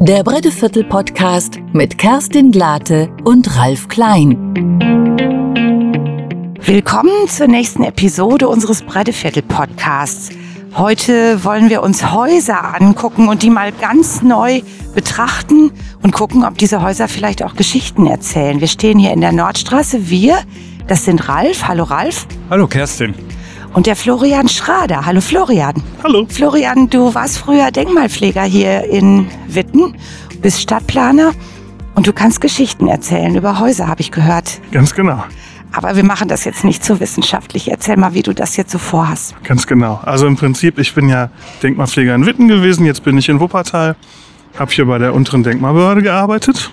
Der Bretteviertel Podcast mit Kerstin Glate und Ralf Klein. Willkommen zur nächsten Episode unseres Bretteviertel Podcasts. Heute wollen wir uns Häuser angucken und die mal ganz neu betrachten und gucken, ob diese Häuser vielleicht auch Geschichten erzählen. Wir stehen hier in der Nordstraße. Wir, das sind Ralf. Hallo Ralf. Hallo Kerstin. Und der Florian Schrader. Hallo Florian. Hallo. Florian, du warst früher Denkmalpfleger hier in Witten, bist Stadtplaner und du kannst Geschichten erzählen über Häuser, habe ich gehört. Ganz genau. Aber wir machen das jetzt nicht so wissenschaftlich. Erzähl mal, wie du das jetzt so vorhast. Ganz genau. Also im Prinzip, ich bin ja Denkmalpfleger in Witten gewesen, jetzt bin ich in Wuppertal, habe hier bei der unteren Denkmalbehörde gearbeitet.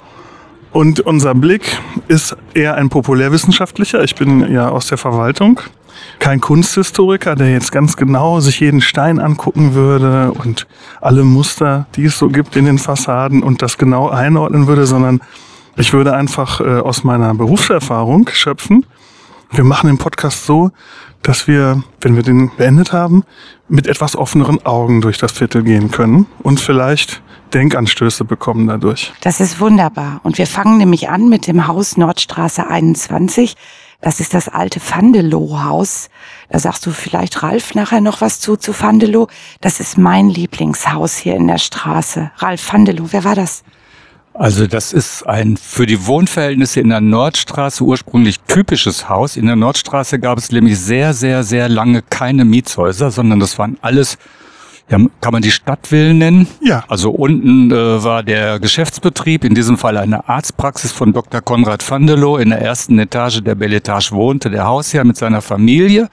Und unser Blick ist eher ein populärwissenschaftlicher. Ich bin ja aus der Verwaltung kein Kunsthistoriker, der jetzt ganz genau sich jeden Stein angucken würde und alle Muster, die es so gibt in den Fassaden und das genau einordnen würde, sondern ich würde einfach äh, aus meiner Berufserfahrung schöpfen. Wir machen den Podcast so, dass wir, wenn wir den beendet haben, mit etwas offeneren Augen durch das Viertel gehen können und vielleicht Denkanstöße bekommen dadurch. Das ist wunderbar. Und wir fangen nämlich an mit dem Haus Nordstraße 21. Das ist das alte Vandelow-Haus. Da sagst du vielleicht Ralf nachher noch was zu, zu Vandelow. Das ist mein Lieblingshaus hier in der Straße. Ralf Vandelow, wer war das? Also das ist ein für die Wohnverhältnisse in der Nordstraße ursprünglich typisches Haus. In der Nordstraße gab es nämlich sehr, sehr, sehr lange keine Mietshäuser, sondern das waren alles ja, kann man die Stadtvillen nennen? Ja. Also unten äh, war der Geschäftsbetrieb, in diesem Fall eine Arztpraxis von Dr. Konrad Vandelow. In der ersten Etage der Belle Etage wohnte der Hausherr mit seiner Familie.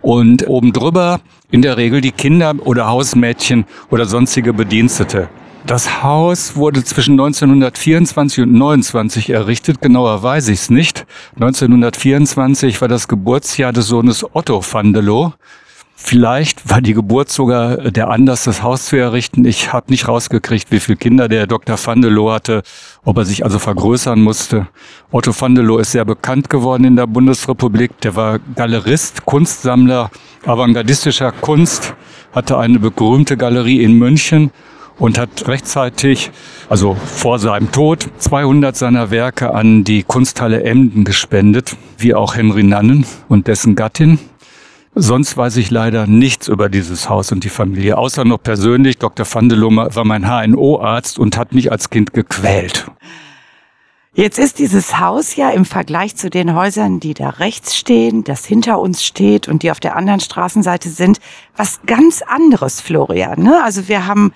Und oben drüber in der Regel die Kinder oder Hausmädchen oder sonstige Bedienstete. Das Haus wurde zwischen 1924 und 29 errichtet, genauer weiß ich es nicht. 1924 war das Geburtsjahr des Sohnes Otto Vandelow. Vielleicht war die Geburt sogar der Anlass, das Haus zu errichten. Ich habe nicht rausgekriegt, wie viele Kinder der Dr. Vandelow hatte, ob er sich also vergrößern musste. Otto Vandelow ist sehr bekannt geworden in der Bundesrepublik. Der war Galerist, Kunstsammler, avantgardistischer Kunst, hatte eine berühmte Galerie in München und hat rechtzeitig, also vor seinem Tod, 200 seiner Werke an die Kunsthalle Emden gespendet, wie auch Henry Nannen und dessen Gattin. Sonst weiß ich leider nichts über dieses Haus und die Familie, außer noch persönlich. Dr. Vandelow war mein HNO-Arzt und hat mich als Kind gequält. Jetzt ist dieses Haus ja im Vergleich zu den Häusern, die da rechts stehen, das hinter uns steht und die auf der anderen Straßenseite sind, was ganz anderes, Florian. Ne? Also wir haben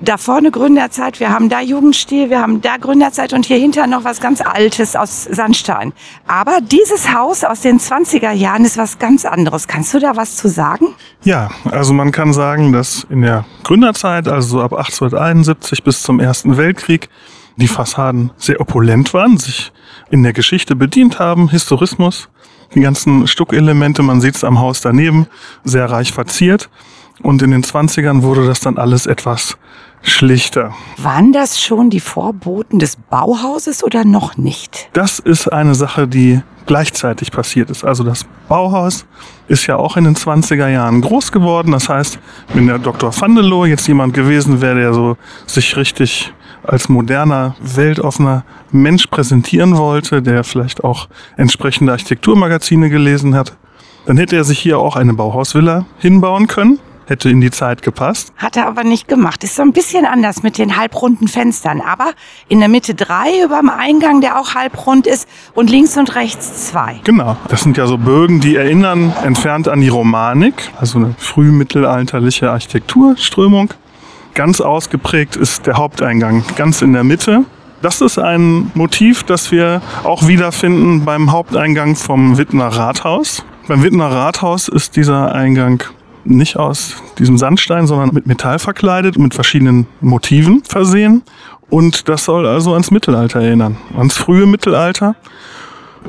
da vorne Gründerzeit, wir haben da Jugendstil, wir haben da Gründerzeit und hier hinter noch was ganz Altes aus Sandstein. Aber dieses Haus aus den 20er Jahren ist was ganz anderes. Kannst du da was zu sagen? Ja, also man kann sagen, dass in der Gründerzeit, also so ab 1871 bis zum Ersten Weltkrieg, die Fassaden sehr opulent waren, sich in der Geschichte bedient haben, Historismus, die ganzen Stuckelemente, man sieht es am Haus daneben, sehr reich verziert. Und in den 20ern wurde das dann alles etwas schlichter. Waren das schon die Vorboten des Bauhauses oder noch nicht? Das ist eine Sache, die gleichzeitig passiert ist. Also das Bauhaus ist ja auch in den 20er Jahren groß geworden. Das heißt, wenn der Dr. Vandelow jetzt jemand gewesen wäre, der so sich richtig als moderner, weltoffener Mensch präsentieren wollte, der vielleicht auch entsprechende Architekturmagazine gelesen hat, dann hätte er sich hier auch eine Bauhausvilla hinbauen können hätte in die Zeit gepasst. Hat er aber nicht gemacht. Ist so ein bisschen anders mit den halbrunden Fenstern. Aber in der Mitte drei über dem Eingang, der auch halbrund ist und links und rechts zwei. Genau. Das sind ja so Bögen, die erinnern entfernt an die Romanik, also eine frühmittelalterliche Architekturströmung. Ganz ausgeprägt ist der Haupteingang ganz in der Mitte. Das ist ein Motiv, das wir auch wiederfinden beim Haupteingang vom Wittner Rathaus. Beim Wittner Rathaus ist dieser Eingang nicht aus diesem Sandstein, sondern mit Metall verkleidet mit verschiedenen Motiven versehen. Und das soll also ans Mittelalter erinnern, ans frühe Mittelalter.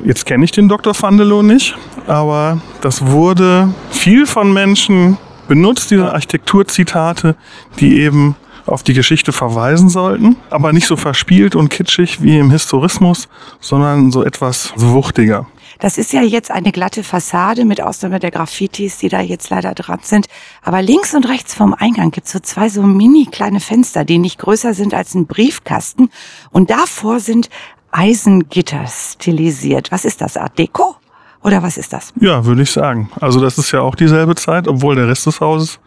Jetzt kenne ich den Dr. Vandelow nicht, aber das wurde viel von Menschen benutzt, diese Architekturzitate, die eben auf die Geschichte verweisen sollten, aber nicht so verspielt und kitschig wie im Historismus, sondern so etwas wuchtiger. Das ist ja jetzt eine glatte Fassade mit Ausnahme der Graffitis, die da jetzt leider dran sind. Aber links und rechts vom Eingang gibt's so zwei so mini kleine Fenster, die nicht größer sind als ein Briefkasten. Und davor sind Eisengitter stilisiert. Was ist das? Art Deco? Oder was ist das? Ja, würde ich sagen. Also das ist ja auch dieselbe Zeit, obwohl der Rest des Hauses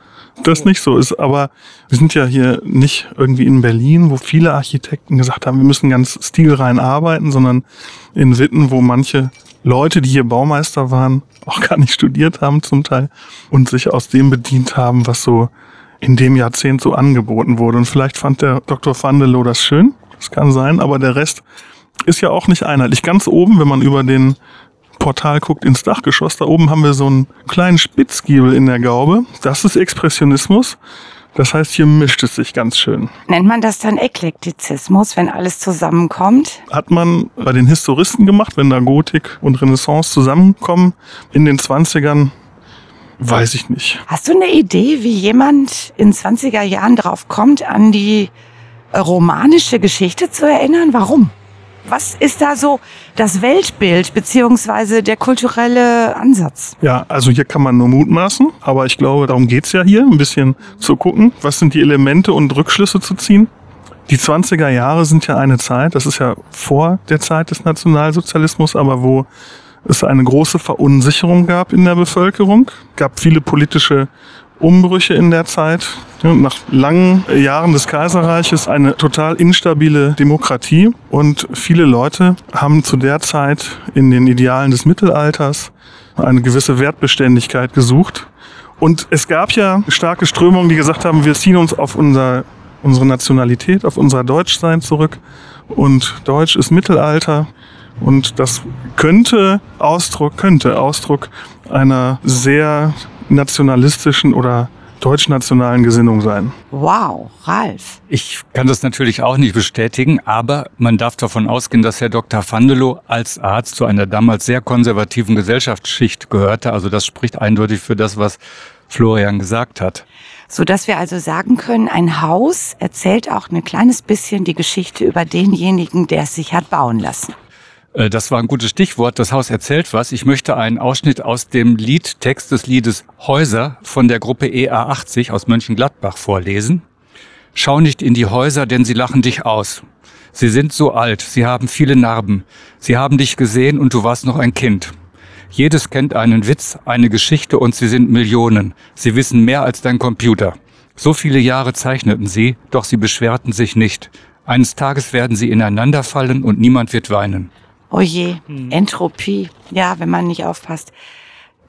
das nicht so ist. Aber wir sind ja hier nicht irgendwie in Berlin, wo viele Architekten gesagt haben, wir müssen ganz stilrein arbeiten, sondern in Witten, wo manche Leute, die hier Baumeister waren, auch gar nicht studiert haben zum Teil und sich aus dem bedient haben, was so in dem Jahrzehnt so angeboten wurde. Und vielleicht fand der Dr. Vandelow das schön. Das kann sein, aber der Rest ist ja auch nicht einheitlich. Ganz oben, wenn man über den Portal guckt ins Dachgeschoss, da oben haben wir so einen kleinen Spitzgiebel in der Gaube. Das ist Expressionismus. Das heißt, hier mischt es sich ganz schön. Nennt man das dann Eklektizismus, wenn alles zusammenkommt? Hat man bei den Historisten gemacht, wenn da Gotik und Renaissance zusammenkommen in den 20ern. Weiß ich nicht. Hast du eine Idee, wie jemand in 20er Jahren drauf kommt, an die romanische Geschichte zu erinnern? Warum? Was ist da so das Weltbild beziehungsweise der kulturelle Ansatz? Ja, also hier kann man nur mutmaßen, aber ich glaube, darum geht's ja hier, ein bisschen zu gucken, was sind die Elemente und Rückschlüsse zu ziehen. Die 20er Jahre sind ja eine Zeit, das ist ja vor der Zeit des Nationalsozialismus, aber wo es eine große Verunsicherung gab in der Bevölkerung, gab viele politische Umbrüche in der Zeit. Nach langen Jahren des Kaiserreiches eine total instabile Demokratie und viele Leute haben zu der Zeit in den Idealen des Mittelalters eine gewisse Wertbeständigkeit gesucht. Und es gab ja starke Strömungen, die gesagt haben, wir ziehen uns auf unser, unsere Nationalität, auf unser Deutschsein zurück. Und Deutsch ist Mittelalter. Und das könnte Ausdruck, könnte Ausdruck einer sehr nationalistischen oder deutschnationalen Gesinnung sein. Wow, Ralf. Ich kann das natürlich auch nicht bestätigen, aber man darf davon ausgehen, dass Herr Dr. Vandelow als Arzt zu einer damals sehr konservativen Gesellschaftsschicht gehörte. Also das spricht eindeutig für das, was Florian gesagt hat. So dass wir also sagen können, ein Haus erzählt auch ein kleines bisschen die Geschichte über denjenigen, der es sich hat bauen lassen. Äh, das war ein gutes Stichwort. Das Haus erzählt was. Ich möchte einen Ausschnitt aus dem Liedtext des Liedes Häuser von der Gruppe EA80 aus Mönchengladbach vorlesen. Schau nicht in die Häuser, denn sie lachen dich aus. Sie sind so alt, sie haben viele Narben. Sie haben dich gesehen und du warst noch ein Kind. Jedes kennt einen Witz, eine Geschichte und sie sind Millionen. Sie wissen mehr als dein Computer. So viele Jahre zeichneten sie, doch sie beschwerten sich nicht. Eines Tages werden sie ineinander fallen und niemand wird weinen. Oh je, hm. Entropie. Ja, wenn man nicht aufpasst.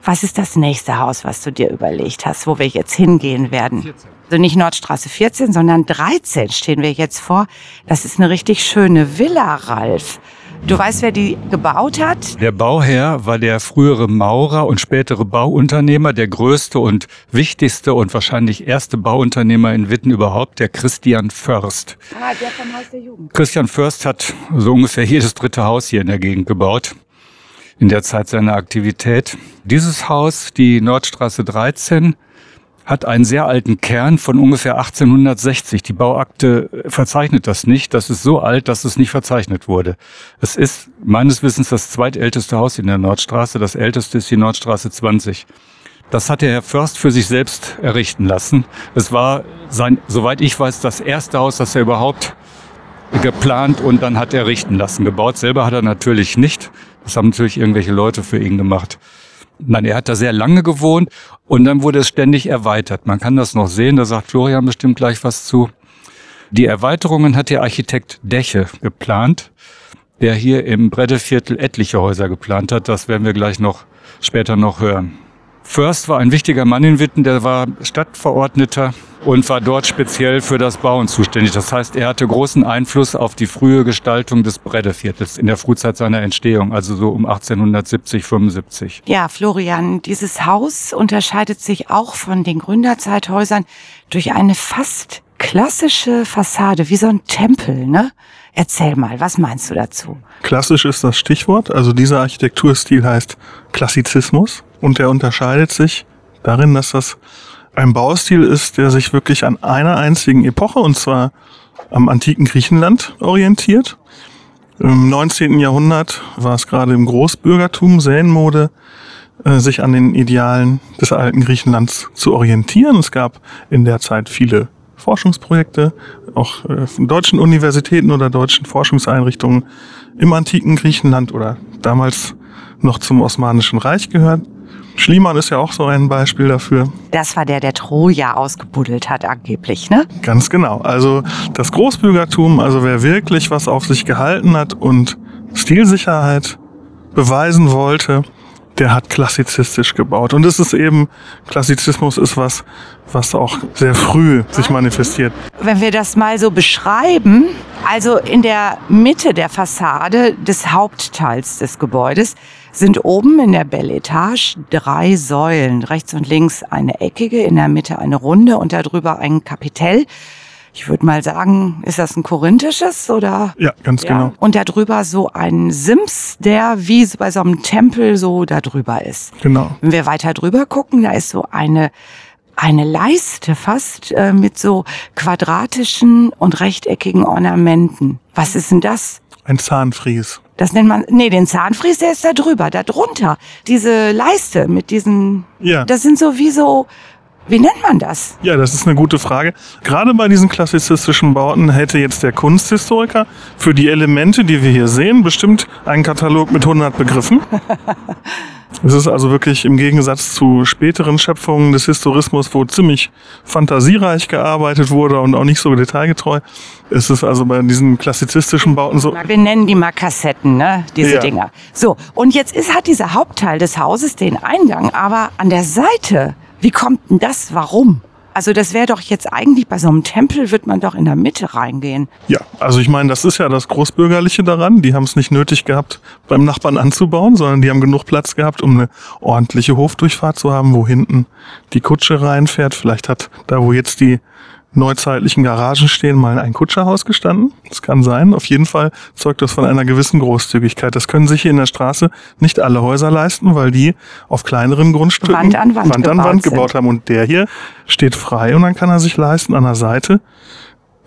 Was ist das nächste Haus, was du dir überlegt hast, wo wir jetzt hingehen werden? 14. Also nicht Nordstraße 14, sondern 13 stehen wir jetzt vor. Das ist eine richtig schöne Villa, Ralf. Du weißt, wer die gebaut hat? Der Bauherr war der frühere Maurer und spätere Bauunternehmer, der größte und wichtigste und wahrscheinlich erste Bauunternehmer in Witten überhaupt, der Christian Först. Ah, der vom Haus der Jugend. Christian Först hat so ungefähr jedes dritte Haus hier in der Gegend gebaut in der Zeit seiner Aktivität. Dieses Haus, die Nordstraße 13, hat einen sehr alten Kern von ungefähr 1860. Die Bauakte verzeichnet das nicht. Das ist so alt, dass es nicht verzeichnet wurde. Es ist meines Wissens das zweitälteste Haus in der Nordstraße. Das älteste ist die Nordstraße 20. Das hat der Herr Först für sich selbst errichten lassen. Es war sein, soweit ich weiß, das erste Haus, das er überhaupt geplant und dann hat er richten lassen. Gebaut selber hat er natürlich nicht. Das haben natürlich irgendwelche Leute für ihn gemacht. Nein, er hat da sehr lange gewohnt und dann wurde es ständig erweitert. Man kann das noch sehen, da sagt Florian bestimmt gleich was zu. Die Erweiterungen hat der Architekt Däche geplant, der hier im Breddeviertel etliche Häuser geplant hat. Das werden wir gleich noch später noch hören. Först war ein wichtiger Mann in Witten, der war Stadtverordneter und war dort speziell für das Bauen zuständig. Das heißt, er hatte großen Einfluss auf die frühe Gestaltung des Breddeviertels in der Frühzeit seiner Entstehung, also so um 1870, 75. Ja, Florian, dieses Haus unterscheidet sich auch von den Gründerzeithäusern durch eine fast klassische Fassade, wie so ein Tempel, ne? Erzähl mal, was meinst du dazu? Klassisch ist das Stichwort. Also dieser Architekturstil heißt Klassizismus und der unterscheidet sich darin, dass das ein Baustil ist, der sich wirklich an einer einzigen Epoche, und zwar am antiken Griechenland, orientiert. Im 19. Jahrhundert war es gerade im Großbürgertum sehr in Mode, äh, sich an den Idealen des alten Griechenlands zu orientieren. Es gab in der Zeit viele Forschungsprojekte, auch äh, von deutschen Universitäten oder deutschen Forschungseinrichtungen im antiken Griechenland oder damals noch zum Osmanischen Reich gehört. Schliemann ist ja auch so ein Beispiel dafür. Das war der, der Troja ausgebuddelt hat, angeblich, ne? Ganz genau. Also das Großbürgertum, also wer wirklich was auf sich gehalten hat und Stilsicherheit beweisen wollte, der hat klassizistisch gebaut. Und es ist eben, Klassizismus ist was, was auch sehr früh sich manifestiert. Wenn wir das mal so beschreiben, also in der Mitte der Fassade des Hauptteils des Gebäudes sind oben in der Belle Etage drei Säulen. Rechts und links eine eckige, in der Mitte eine runde und darüber ein Kapitell. Ich würde mal sagen, ist das ein korinthisches oder? Ja, ganz ja. genau. Und darüber so ein Sims, der wie bei so einem Tempel so da drüber ist. Genau. Wenn wir weiter drüber gucken, da ist so eine eine Leiste fast äh, mit so quadratischen und rechteckigen Ornamenten. Was ist denn das? Ein Zahnfries. Das nennt man, nee, den Zahnfries, der ist da drüber, da drunter. Diese Leiste mit diesen, ja. das sind so wie so, wie nennt man das? Ja, das ist eine gute Frage. Gerade bei diesen klassizistischen Bauten hätte jetzt der Kunsthistoriker für die Elemente, die wir hier sehen, bestimmt einen Katalog mit 100 Begriffen. Es ist also wirklich im Gegensatz zu späteren Schöpfungen des Historismus, wo ziemlich fantasiereich gearbeitet wurde und auch nicht so detailgetreu. Es ist also bei diesen klassizistischen Bauten so. Wir nennen die mal Kassetten, ne? Diese ja. Dinger. So, und jetzt ist, hat dieser Hauptteil des Hauses den Eingang, aber an der Seite, wie kommt denn das? Warum? Also das wäre doch jetzt eigentlich bei so einem Tempel, wird man doch in der Mitte reingehen. Ja, also ich meine, das ist ja das Großbürgerliche daran. Die haben es nicht nötig gehabt, beim Nachbarn anzubauen, sondern die haben genug Platz gehabt, um eine ordentliche Hofdurchfahrt zu haben, wo hinten die Kutsche reinfährt. Vielleicht hat da, wo jetzt die neuzeitlichen Garagen stehen, mal ein Kutscherhaus gestanden. Das kann sein. Auf jeden Fall zeugt das von einer gewissen Großzügigkeit. Das können sich hier in der Straße nicht alle Häuser leisten, weil die auf kleineren Grundstücken Wand an Wand, Wand, an Wand gebaut haben. Und der hier steht frei und dann kann er sich leisten, an der Seite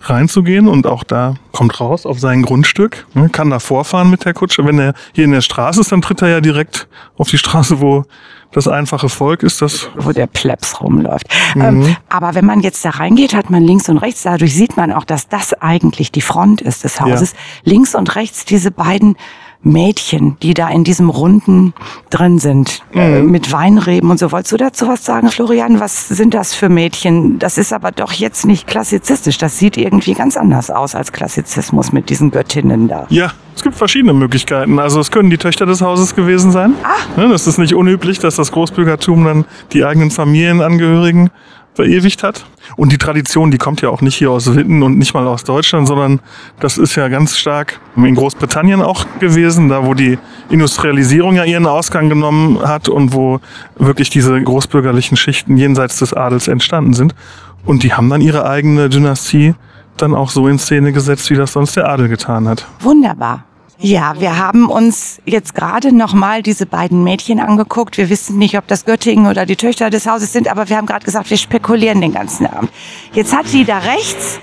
reinzugehen und auch da kommt raus auf sein Grundstück, ne, kann da vorfahren mit der Kutsche. Wenn er hier in der Straße ist, dann tritt er ja direkt auf die Straße, wo das einfache Volk ist das. Wo der Plebs rumläuft. Mhm. Ähm, aber wenn man jetzt da reingeht, hat man links und rechts, dadurch sieht man auch, dass das eigentlich die Front ist des Hauses. Ja. Links und rechts diese beiden Mädchen, die da in diesem Runden drin sind, äh, mhm. mit Weinreben und so. Wolltest du dazu was sagen, Florian? Was sind das für Mädchen? Das ist aber doch jetzt nicht klassizistisch. Das sieht irgendwie ganz anders aus als Klassizismus mit diesen Göttinnen da. Ja, es gibt verschiedene Möglichkeiten. Also es können die Töchter des Hauses gewesen sein. Ah. Das ist nicht unüblich, dass das Großbürgertum dann die eigenen Familienangehörigen verewigt hat. Und die Tradition, die kommt ja auch nicht hier aus Witten und nicht mal aus Deutschland, sondern das ist ja ganz stark in Großbritannien auch gewesen, da wo die Industrialisierung ja ihren Ausgang genommen hat und wo wirklich diese großbürgerlichen Schichten jenseits des Adels entstanden sind. Und die haben dann ihre eigene Dynastie dann auch so in Szene gesetzt, wie das sonst der Adel getan hat. Wunderbar. Ja, wir haben uns jetzt gerade noch mal diese beiden Mädchen angeguckt. Wir wissen nicht, ob das Göttingen oder die Töchter des Hauses sind, aber wir haben gerade gesagt, wir spekulieren den ganzen Abend. Jetzt hat die da rechts,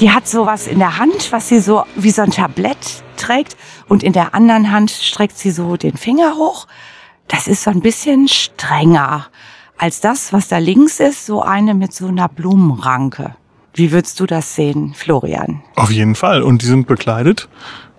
die hat sowas in der Hand, was sie so wie so ein Tablett trägt und in der anderen Hand streckt sie so den Finger hoch. Das ist so ein bisschen strenger als das, was da links ist, so eine mit so einer Blumenranke. Wie würdest du das sehen, Florian? Auf jeden Fall. Und die sind bekleidet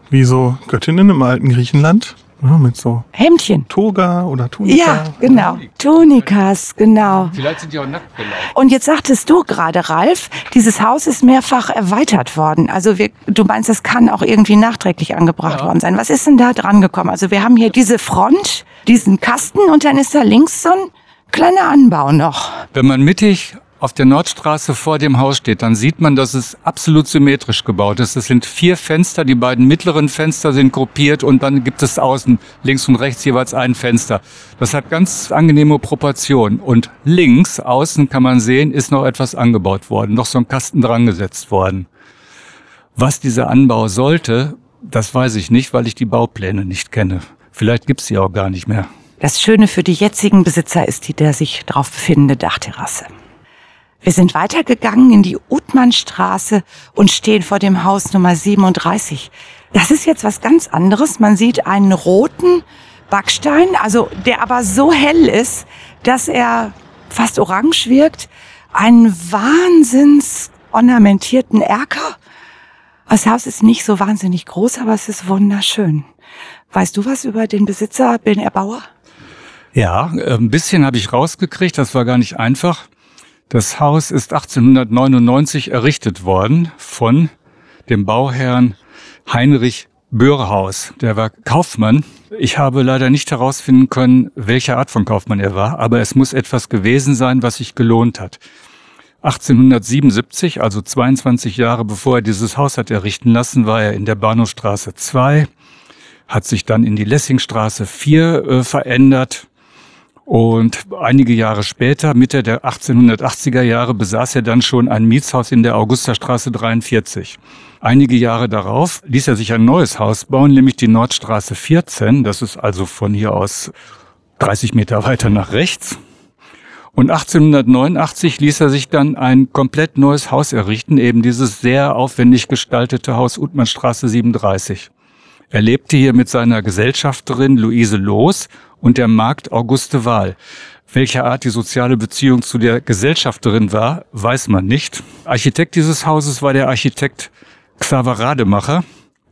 wie so Göttinnen im alten Griechenland. Ja, mit so Hemdchen. Toga oder Tunika. Ja, genau. Tunikas, genau. Vielleicht sind die auch nackt gelaufen. Und jetzt sagtest du gerade, Ralf, dieses Haus ist mehrfach erweitert worden. Also wir, du meinst, es kann auch irgendwie nachträglich angebracht ja. worden sein. Was ist denn da dran gekommen? Also wir haben hier diese Front, diesen Kasten und dann ist da links so ein kleiner Anbau noch. Wenn man mittig auf der Nordstraße vor dem Haus steht, dann sieht man, dass es absolut symmetrisch gebaut ist. Es sind vier Fenster, die beiden mittleren Fenster sind gruppiert und dann gibt es außen links und rechts jeweils ein Fenster. Das hat ganz angenehme Proportionen. Und links außen kann man sehen, ist noch etwas angebaut worden, noch so ein Kasten dran gesetzt worden. Was dieser Anbau sollte, das weiß ich nicht, weil ich die Baupläne nicht kenne. Vielleicht gibt's sie auch gar nicht mehr. Das Schöne für die jetzigen Besitzer ist die der sich darauf befindende Dachterrasse. Wir sind weitergegangen in die Utmannstraße und stehen vor dem Haus Nummer 37. Das ist jetzt was ganz anderes. Man sieht einen roten Backstein, also der aber so hell ist, dass er fast orange wirkt. Einen wahnsinns ornamentierten Erker. Das Haus ist nicht so wahnsinnig groß, aber es ist wunderschön. Weißt du was über den Besitzer, den Erbauer? Ja, ein bisschen habe ich rausgekriegt, das war gar nicht einfach. Das Haus ist 1899 errichtet worden von dem Bauherrn Heinrich Böhrhaus. Der war Kaufmann. Ich habe leider nicht herausfinden können, welche Art von Kaufmann er war, aber es muss etwas gewesen sein, was sich gelohnt hat. 1877, also 22 Jahre bevor er dieses Haus hat errichten lassen, war er in der Bahnhofstraße 2, hat sich dann in die Lessingstraße 4 äh, verändert und einige Jahre später, Mitte der 1880er Jahre, besaß er dann schon ein Mietshaus in der Augusterstraße 43. Einige Jahre darauf ließ er sich ein neues Haus bauen, nämlich die Nordstraße 14. Das ist also von hier aus 30 Meter weiter nach rechts. Und 1889 ließ er sich dann ein komplett neues Haus errichten, eben dieses sehr aufwendig gestaltete Haus Utmannstraße 37. Er lebte hier mit seiner Gesellschafterin Luise Loos und der Magd Auguste Wahl. Welcher Art die soziale Beziehung zu der Gesellschafterin war, weiß man nicht. Architekt dieses Hauses war der Architekt Xaver Rademacher.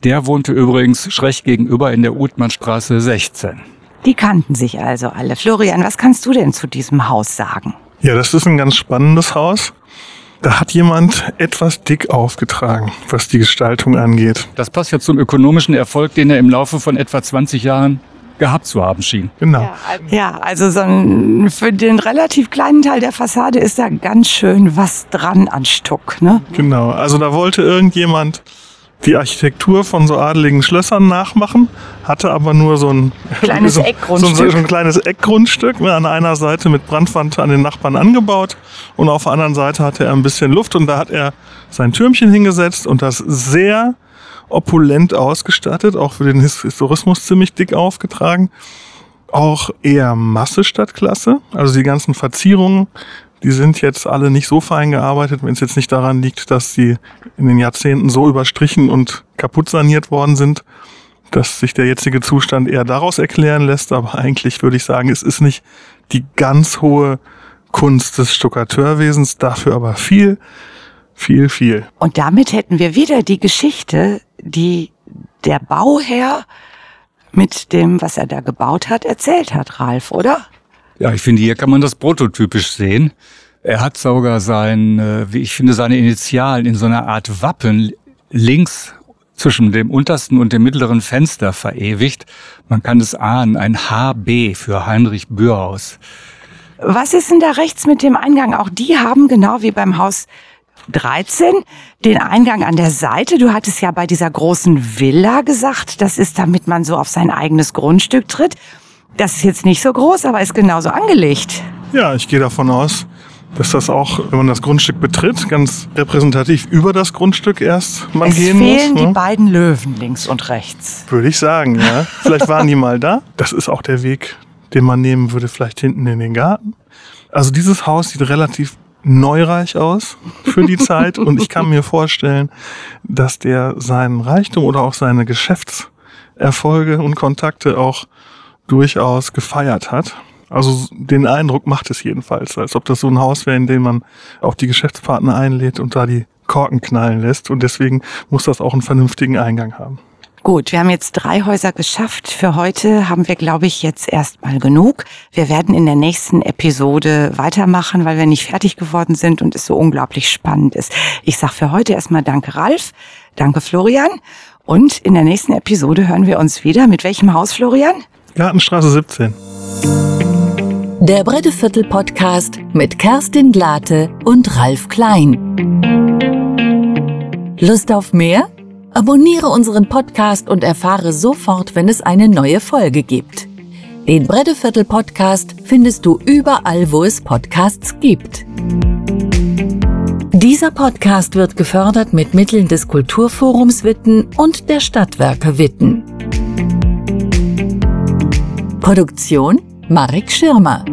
Der wohnte übrigens schräg gegenüber in der Uthmannstraße 16. Die kannten sich also alle. Florian, was kannst du denn zu diesem Haus sagen? Ja, das ist ein ganz spannendes Haus. Da hat jemand etwas dick aufgetragen, was die Gestaltung angeht. Das passt ja zum ökonomischen Erfolg, den er im Laufe von etwa 20 Jahren gehabt zu haben schien. Genau. Ja, also so ein, für den relativ kleinen Teil der Fassade ist da ganz schön was dran an Stuck. Ne? Genau. Also da wollte irgendjemand die Architektur von so adeligen Schlössern nachmachen, hatte aber nur so ein kleines so, Eckgrundstück. So, so ein kleines Eckgrundstück ne, an einer Seite mit Brandwand an den Nachbarn angebaut und auf der anderen Seite hatte er ein bisschen Luft und da hat er sein Türmchen hingesetzt und das sehr opulent ausgestattet, auch für den Historismus ziemlich dick aufgetragen. Auch eher Masse statt Klasse. Also die ganzen Verzierungen, die sind jetzt alle nicht so fein gearbeitet, wenn es jetzt nicht daran liegt, dass sie in den Jahrzehnten so überstrichen und kaputt saniert worden sind, dass sich der jetzige Zustand eher daraus erklären lässt. Aber eigentlich würde ich sagen, es ist nicht die ganz hohe Kunst des Stuckateurwesens, dafür aber viel, viel, viel. Und damit hätten wir wieder die Geschichte, die der Bauherr mit dem, was er da gebaut hat, erzählt hat, Ralf, oder? Ja, ich finde, hier kann man das prototypisch sehen. Er hat sogar sein, äh, wie ich finde, seine Initialen in so einer Art Wappen links zwischen dem untersten und dem mittleren Fenster verewigt. Man kann es ahnen, ein HB für Heinrich Bürhaus. Was ist denn da rechts mit dem Eingang? Auch die haben genau wie beim Haus 13 den Eingang an der Seite. Du hattest ja bei dieser großen Villa gesagt, das ist damit man so auf sein eigenes Grundstück tritt. Das ist jetzt nicht so groß, aber ist genauso angelegt. Ja, ich gehe davon aus, dass das auch, wenn man das Grundstück betritt, ganz repräsentativ über das Grundstück erst man es gehen muss. Es fehlen ne? die beiden Löwen links und rechts. Würde ich sagen, ja. Vielleicht waren die mal da. Das ist auch der Weg, den man nehmen würde, vielleicht hinten in den Garten. Also dieses Haus sieht relativ neureich aus für die Zeit und ich kann mir vorstellen, dass der seinen Reichtum oder auch seine Geschäftserfolge und Kontakte auch durchaus gefeiert hat. Also den Eindruck macht es jedenfalls, als ob das so ein Haus wäre, in dem man auch die Geschäftspartner einlädt und da die Korken knallen lässt. Und deswegen muss das auch einen vernünftigen Eingang haben. Gut, wir haben jetzt drei Häuser geschafft. Für heute haben wir, glaube ich, jetzt erstmal genug. Wir werden in der nächsten Episode weitermachen, weil wir nicht fertig geworden sind und es so unglaublich spannend ist. Ich sage für heute erstmal Danke, Ralf. Danke, Florian. Und in der nächsten Episode hören wir uns wieder. Mit welchem Haus, Florian? Gartenstraße 17. Der Bretteviertel Podcast mit Kerstin Glate und Ralf Klein. Lust auf mehr? Abonniere unseren Podcast und erfahre sofort, wenn es eine neue Folge gibt. Den Bretteviertel Podcast findest du überall, wo es Podcasts gibt. Dieser Podcast wird gefördert mit Mitteln des Kulturforums Witten und der Stadtwerke Witten. Produktion Marek Schirmer.